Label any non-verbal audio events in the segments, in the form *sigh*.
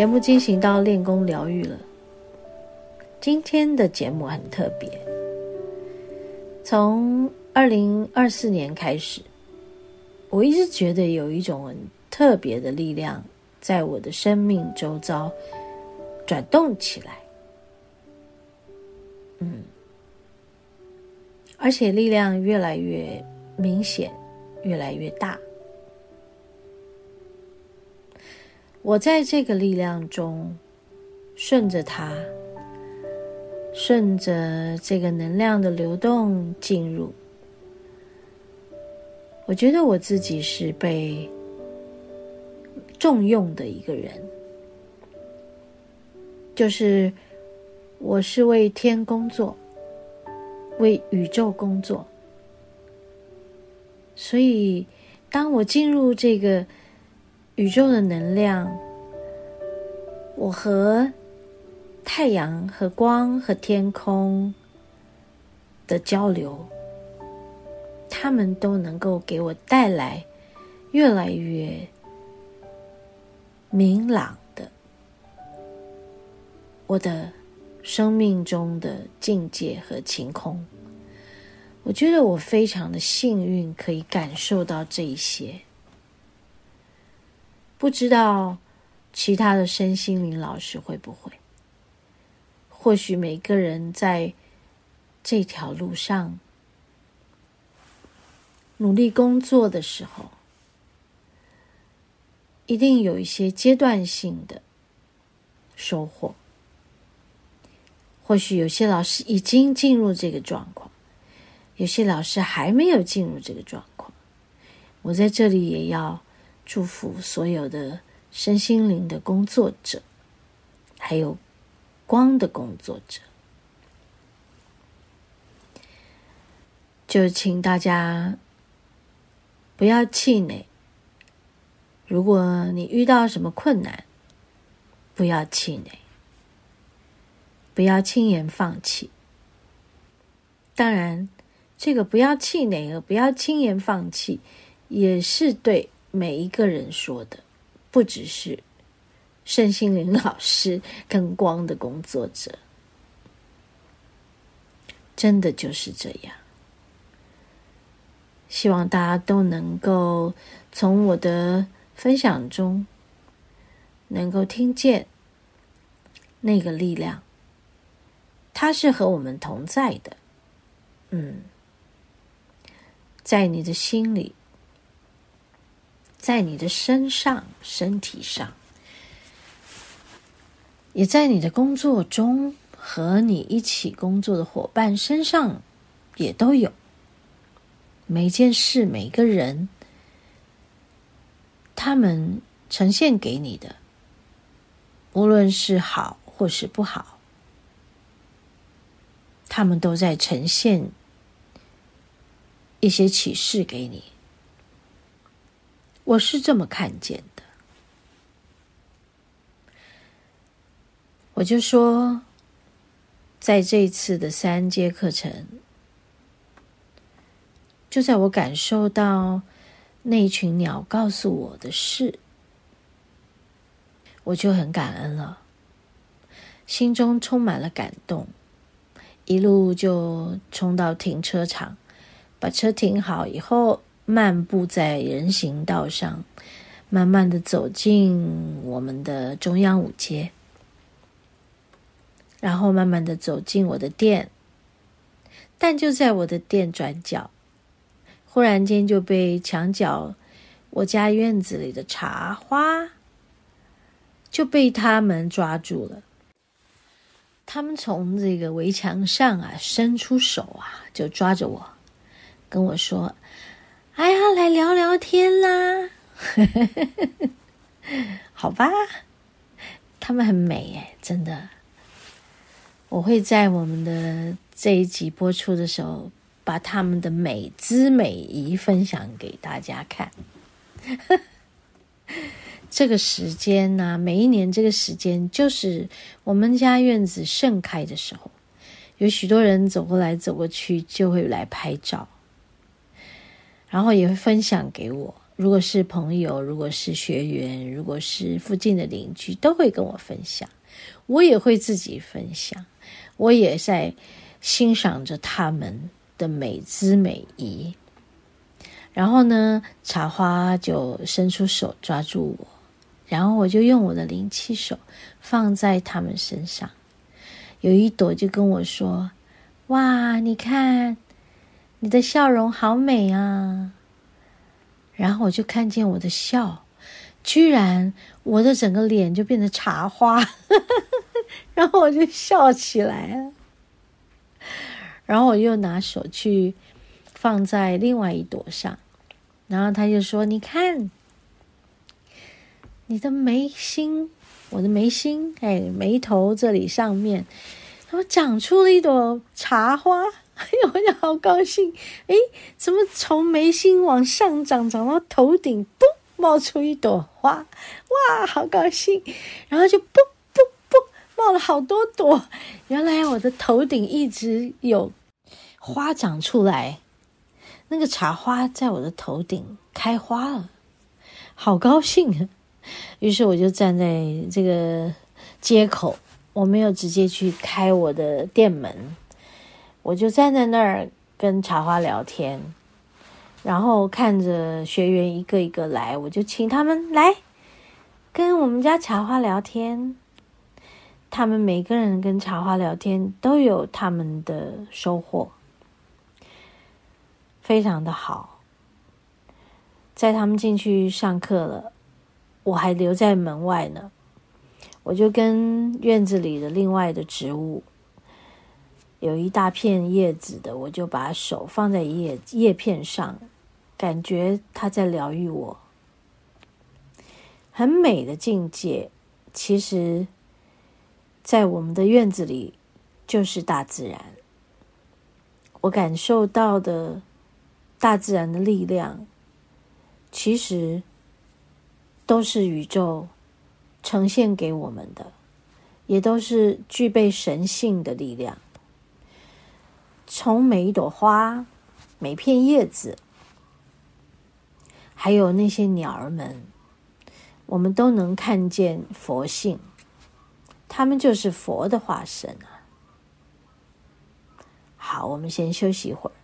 节目进行到练功疗愈了。今天的节目很特别，从二零二四年开始，我一直觉得有一种很特别的力量在我的生命周遭转动起来。嗯，而且力量越来越明显，越来越大。我在这个力量中，顺着它，顺着这个能量的流动进入。我觉得我自己是被重用的一个人，就是我是为天工作，为宇宙工作。所以，当我进入这个。宇宙的能量，我和太阳、和光、和天空的交流，他们都能够给我带来越来越明朗的我的生命中的境界和晴空。我觉得我非常的幸运，可以感受到这一些。不知道其他的身心灵老师会不会？或许每个人在这条路上努力工作的时候，一定有一些阶段性的收获。或许有些老师已经进入这个状况，有些老师还没有进入这个状况。我在这里也要。祝福所有的身心灵的工作者，还有光的工作者，就请大家不要气馁。如果你遇到什么困难，不要气馁，不要轻言放弃。当然，这个不要气馁和不要轻言放弃，也是对。每一个人说的，不只是身心灵老师 *laughs* 跟光的工作者，真的就是这样。希望大家都能够从我的分享中，能够听见那个力量，它是和我们同在的。嗯，在你的心里。在你的身上、身体上，也在你的工作中，和你一起工作的伙伴身上，也都有。每件事、每个人，他们呈现给你的，无论是好或是不好，他们都在呈现一些启示给你。我是这么看见的，我就说，在这一次的三阶课程，就在我感受到那群鸟告诉我的事，我就很感恩了，心中充满了感动，一路就冲到停车场，把车停好以后。漫步在人行道上，慢慢的走进我们的中央五街，然后慢慢的走进我的店，但就在我的店转角，忽然间就被墙角我家院子里的茶花就被他们抓住了。他们从这个围墙上啊伸出手啊，就抓着我，跟我说。哎呀，来聊聊天啦，*laughs* 好吧，他们很美耶，真的。我会在我们的这一集播出的时候，把他们的美姿美仪分享给大家看。*laughs* 这个时间呢、每一年这个时间，就是我们家院子盛开的时候，有许多人走过来走过去，就会来拍照。然后也会分享给我，如果是朋友，如果是学员，如果是附近的邻居，都会跟我分享，我也会自己分享，我也在欣赏着他们的美姿美仪。然后呢，茶花就伸出手抓住我，然后我就用我的灵气手放在他们身上，有一朵就跟我说：“哇，你看，你的笑容好美啊！”然后我就看见我的笑，居然我的整个脸就变成茶花，*laughs* 然后我就笑起来了。然后我又拿手去放在另外一朵上，然后他就说：“你看，你的眉心，我的眉心，哎，眉头这里上面，它长出了一朵茶花。”哎呦，我就好高兴！哎，怎么从眉心往上长，长到头顶，嘣，冒出一朵花，哇，好高兴！然后就嘣嘣嘣，冒了好多朵。原来我的头顶一直有花长出来，那个茶花在我的头顶开花了，好高兴啊！于是我就站在这个街口，我没有直接去开我的店门。我就站在那儿跟茶花聊天，然后看着学员一个一个来，我就请他们来跟我们家茶花聊天。他们每个人跟茶花聊天都有他们的收获，非常的好。在他们进去上课了，我还留在门外呢。我就跟院子里的另外的植物。有一大片叶子的，我就把手放在叶叶片上，感觉它在疗愈我。很美的境界，其实，在我们的院子里就是大自然。我感受到的大自然的力量，其实都是宇宙呈现给我们的，也都是具备神性的力量。从每一朵花、每片叶子，还有那些鸟儿们，我们都能看见佛性，他们就是佛的化身啊！好，我们先休息一会儿。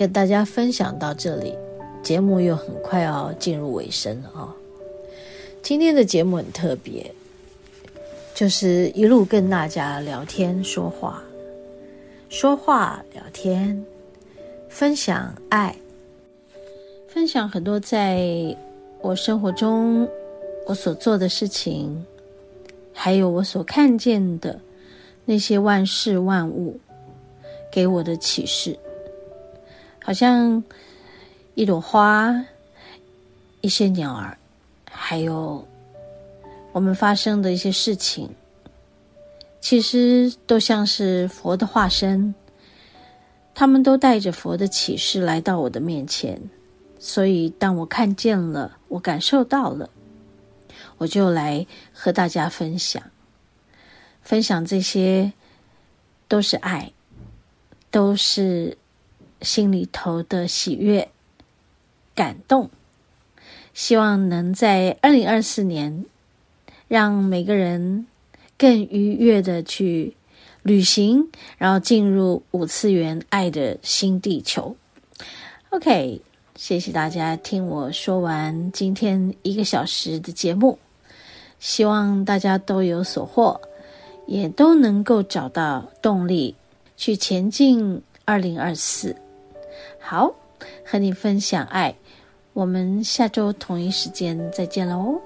跟大家分享到这里，节目又很快要进入尾声了啊、哦！今天的节目很特别，就是一路跟大家聊天说话，说话聊天，分享爱，分享很多在我生活中我所做的事情，还有我所看见的那些万事万物。给我的启示，好像一朵花，一些鸟儿，还有我们发生的一些事情，其实都像是佛的化身，他们都带着佛的启示来到我的面前，所以当我看见了，我感受到了，我就来和大家分享，分享这些都是爱。都是心里头的喜悦、感动，希望能在二零二四年，让每个人更愉悦的去旅行，然后进入五次元爱的新地球。OK，谢谢大家听我说完今天一个小时的节目，希望大家都有所获，也都能够找到动力。去前进二零二四，好，和你分享爱。我们下周同一时间再见喽。